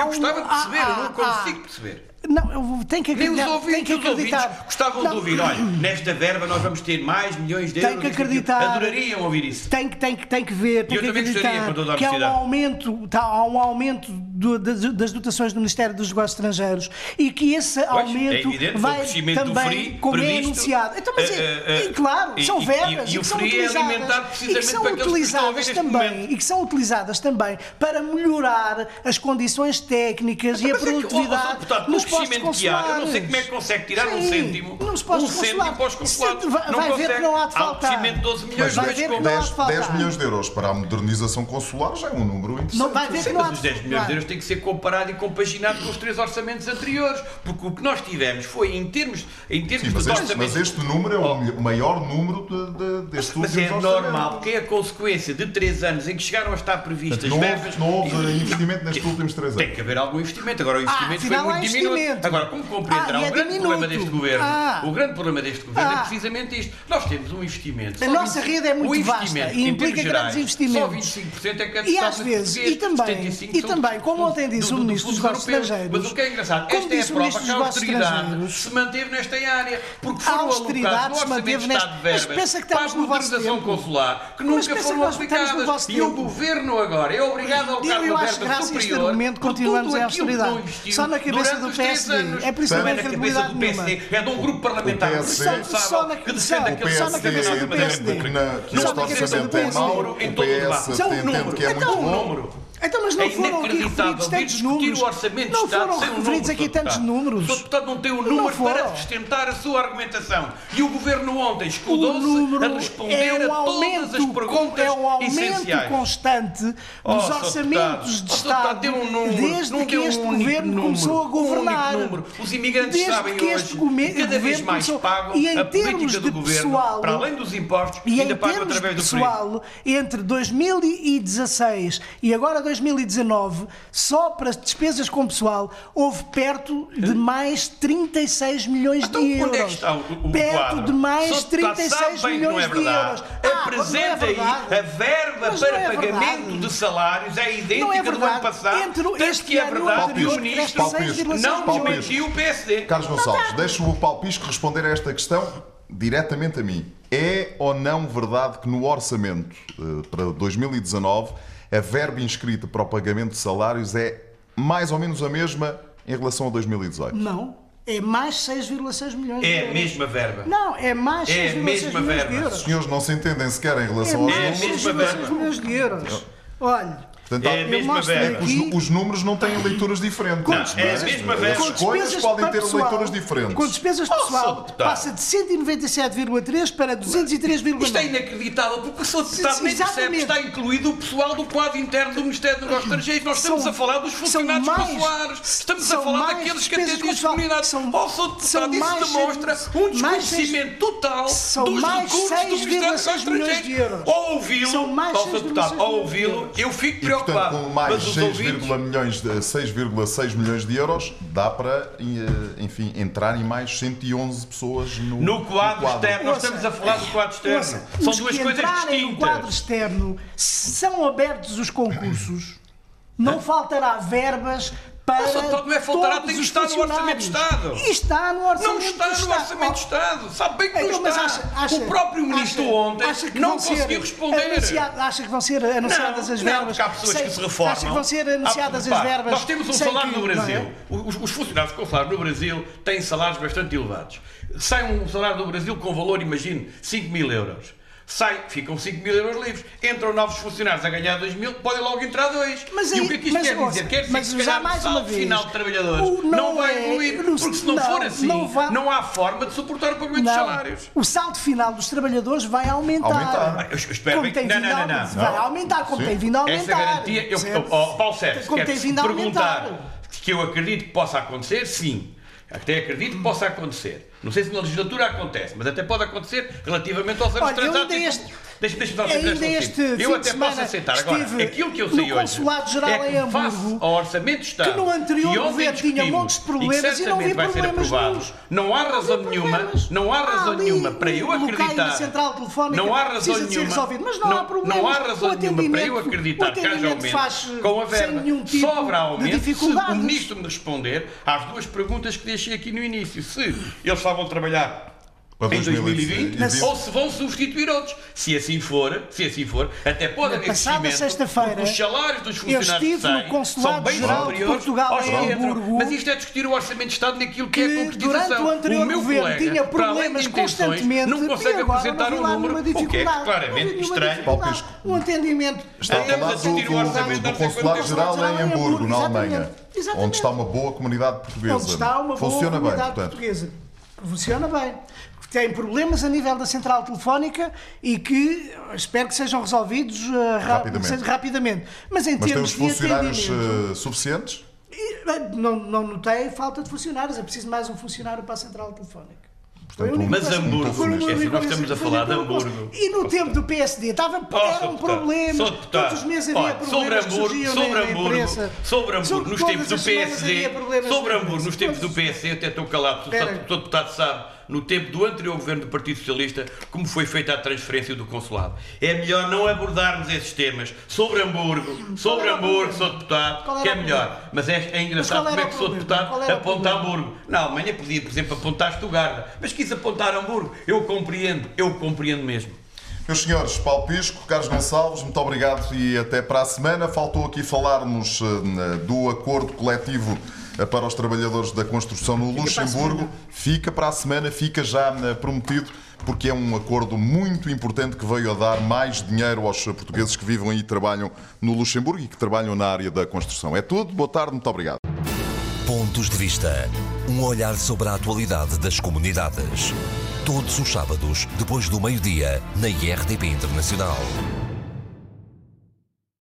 Eu gostava de perceber, eu não consigo perceber. Não, tem que acreditar. Nem os ouvintes, que acreditar. Ouvintes gostavam não. de ouvir. Olha, nesta verba nós vamos ter mais milhões de euros. Tem que acreditar. Adorariam ouvir isso. Tem que, tem que, tem que ver. Tem eu que também acreditar gostaria, com toda a. Que há um aumento, tá, há um aumento do, das, das, dotações do Ministério dos Negócios Estrangeiros e que esse pois, é aumento é evidente, vai também, FRI, como é previsto, é anunciado. Então, mas, eh, é, é, claro, e, são verbas e, e, e, que são é utilizadas, e que são utilizadas também, e que são utilizadas também para melhorar as condições técnicas mas, e a produtividade é que, portanto, nos postos consulares. Há, eu não sei como é que consegue tirar Sim, um cêntimo, um cêntimo para os consulados. Vai, vai ver que não há de faltar. Há um de 12 milhões, mas, 10, 10, 10 milhões de euros para a modernização consular já é um número interessante. Não vai ver que não há de faltar tem que ser comparado e compaginado com os três orçamentos anteriores, porque o que nós tivemos foi, em termos, em termos Sim, mas de este, orçamentos... Mas este número é o oh. maior número de, de, deste Mas, mas é normal, porque é a consequência de três anos em que chegaram a estar previstas não verbas... Não houve investimento nestes últimos três anos. Tem que haver algum investimento. Agora, o ah, investimento ah, foi muito diminuído. Agora, como compreenderá, ah, é o grande diminuto. problema deste governo, ah. o grande problema deste governo é ah. precisamente isto. Nós temos um investimento... A nossa rede é muito vasta e implica grandes gerais, investimentos. Só 25% é que é e às vezes, e também, e também como ontem disse o Ministro dos Negócios Estrangeiros. Mas o que é engraçado, como esta é a prova que a austeridade se manteve nesta área, porque foram a austeridade se manteve nesta mas pensa que estamos no vosso consular, que nunca foram aplicadas. E o governo agora é obrigado a alocar uma verba superior momento continuamos em austeridade. Só na cabeça do PSD. É por a que do é. É de um grupo parlamentar PSD, só, só na, que defende aquele só na cabeça do PSD. Na, que só na cabeça do PSD. Só na cabeça do PSD. Só o então, número. Então o número. Então, mas não é foram aqui referidos tantos números. O orçamento não Estado foram referidos aqui tantos números. O deputado não tem o número para foram. sustentar a sua argumentação. E o governo ontem escudou-se a responder é um aumento, a todas as perguntas É um aumento essenciais. constante oh, dos oh, orçamentos deputado, de Estado oh, um número, desde é que este um governo número, começou a governar. Um Os imigrantes desde sabem que este hoje, cada vez mais começou, pagam e em a política do governo, pessoal, para além dos impostos, e ainda pagam através do pessoal, entre 2016 e agora 2016, 2019, só para despesas com pessoal, houve perto de mais 36 milhões então, de euros. É que está o, o perto quadro? de mais só 36 é milhões é de euros. Ah, é Apresenta aí a verba mas para é pagamento de salários, é idêntica do ano passado. Entre desde que é verdade, o ministro não desmentiu o PSD. Carlos Gonçalves, deixo o Palpisco responder a esta questão diretamente a mim. É ou não verdade que no orçamento eh, para 2019 a verba inscrita para o pagamento de salários é mais ou menos a mesma em relação a 2018? Não. É mais 6,6 milhões é de euros. É a mesma verba. Não, é mais é 6,6 milhões verba. de euros. Os senhores não se entendem sequer em relação é aos números. É a mesma verba. milhões de euros. Olha, Portanto, é a mesma verba. Os, os, números não têm leituras diferentes. Não, é a mesma verba. As escolhas podem ter pessoal, leituras diferentes. Com despesas pessoal, oh, passa de 197,3 para 203,9. Isto é inacreditável, porque sou deputado nem percebe está incluído o pessoal do quadro interno do Ministério dos Negócios Estrangeiros. Nós estamos são, a falar dos funcionários mais, populares, estamos a falar daqueles que atendem as comunidades. São, oh, sou deputado, isso demonstra um desconhecimento total dos recursos do Ministério dos Negócios Estrangeiros. Ao ouvi-lo, ao deputado, ao ouvi-lo, eu fico Portanto, com mais 6,6 milhões, de, milhões de euros, dá para, eh, enfim, entrarem mais 111 pessoas no, no, quadro, no quadro, externo. Nós estamos a falar do quadro externo. Nossa, são duas coisas distintas. No quadro externo, são abertos os concursos. Não faltará verbas para. É, mas António é Fontarado tem que estar no Orçamento de Estado. E está no Orçamento de Estado. Não está no Orçamento de Estado. Sabe bem que então, não está. Acha, acha, o próprio Ministro acha, ontem não conseguiu responder. Acha que vão ser anunciadas não, as verbas? Não, porque há pessoas Sei, que se reformam. Acha que vão ser anunciadas ah, as verbas? Nós temos um salário que, no é? Brasil. É? Os, os funcionários consulares no Brasil têm salários bastante elevados. Sai um salário do Brasil com valor, imagino, 5 mil euros sai, ficam 5 mil euros livres, entram novos funcionários a ganhar 2 mil, podem logo entrar dois. Mas aí, e o que é que isto mas, quer dizer? Quer dizer que se calhar mais uma vez, final de trabalhadores não, não, vai é, evoluir, porque se não, não for assim, não, vai, não, há forma de suportar o pagamento de salários. O saldo final dos trabalhadores vai aumentar. aumentar. Eu, espero como bem, tem não, não, não, Vai aumentar, como Sim. tem vindo a aumentar. Essa garantia, eu, oh, oh, Paulo Sérgio, como aumentar. perguntar que eu acredito que possa acontecer, sim. Até acredito que possa acontecer. Não sei se na legislatura acontece, mas até pode acontecer relativamente aos anos Olha, eu Deixa-me deixa ainda este Eu até posso aceitar. Agora, aquilo que eu sei hoje é que face ao Orçamento de Estado que no anterior governo tinha montes de problemas e e não vi vai ser aprovado. Não há Não razão vi nenhuma, problemas. não há Há razão ali nenhuma para eu acreditar. central telefónica Não há razão nenhuma. resolvido, mas não há problemas. Não há razão nenhuma para eu acreditar que haja aumento com a verba. tipo Sobra aumento se o ministro me responder às duas perguntas que deixei aqui no início. Se eles estavam a trabalhar Para em 2020, 2020 ou se vão substituir outros. Se assim for, se assim for, até pode haver passada crescimento, sexta-feira, porque os salários dos eu funcionários estive no Consulado são bem Geral de Portugal aos em. Hamburgo, Mas isto é discutir o Orçamento de Estado naquilo que, é a que concretização. durante o anterior meu governo colega, tinha problemas constantemente não consegue apresentar um lá número, o que é dificuldade. claramente estranho. Um a Estamos falar a discutir o orçamento do, da do Consulado-Geral Geral em Hamburgo, na Alemanha, onde está uma boa comunidade portuguesa. Onde está uma boa Funciona bem, comunidade portanto. portuguesa. Funciona bem. Tem problemas a nível da central telefónica e que eh, espero que sejam resolvidos ra- Rapidamente. seja rapidamente. Mas em Mas termos os de funcionários atendimento, eh, suficientes? não, não notei falta de funcionários. É preciso mais um funcionário para a central telefónica. Única Mas coisa- Hamburgo, esquece, única nós estamos a falar de Hamburgo. E no tempo do PSD estava, problemas. sou deputado. Todos os meses havia problemas sobre Hamburgo, sobre Hamburgo, sobre Hamburgo, nos tempos do PSD, havia problemas sobre Hamburgo, nos tempos do PSD, eu até estou calado, o deputado sabe, no tempo do anterior governo do Partido Socialista, como foi feita a transferência do consulado. É melhor não abordarmos esses temas sobre Hamburgo, sobre Hamburgo, sou deputado, que é melhor. Mas é, é engraçado como é o que sou deputado aponta? Hamburgo. Na Alemanha podia, por exemplo, apontar Stuttgart, mas quis apontar Hamburgo. Eu compreendo, eu compreendo mesmo. Meus senhores, Paulo Pisco, Carlos Gonçalves, muito obrigado e até para a semana. Faltou aqui falarmos eh, do acordo coletivo para os trabalhadores da construção no para a Luxemburgo. Fica para a semana, fica já eh, prometido, porque é um acordo muito importante que veio a dar mais dinheiro aos portugueses que vivem e trabalham no Luxemburgo e que trabalham na área da construção. É tudo, boa tarde, muito obrigado. Pontos de Vista. Um olhar sobre a atualidade das comunidades. Todos os sábados, depois do meio-dia, na IRTP Internacional.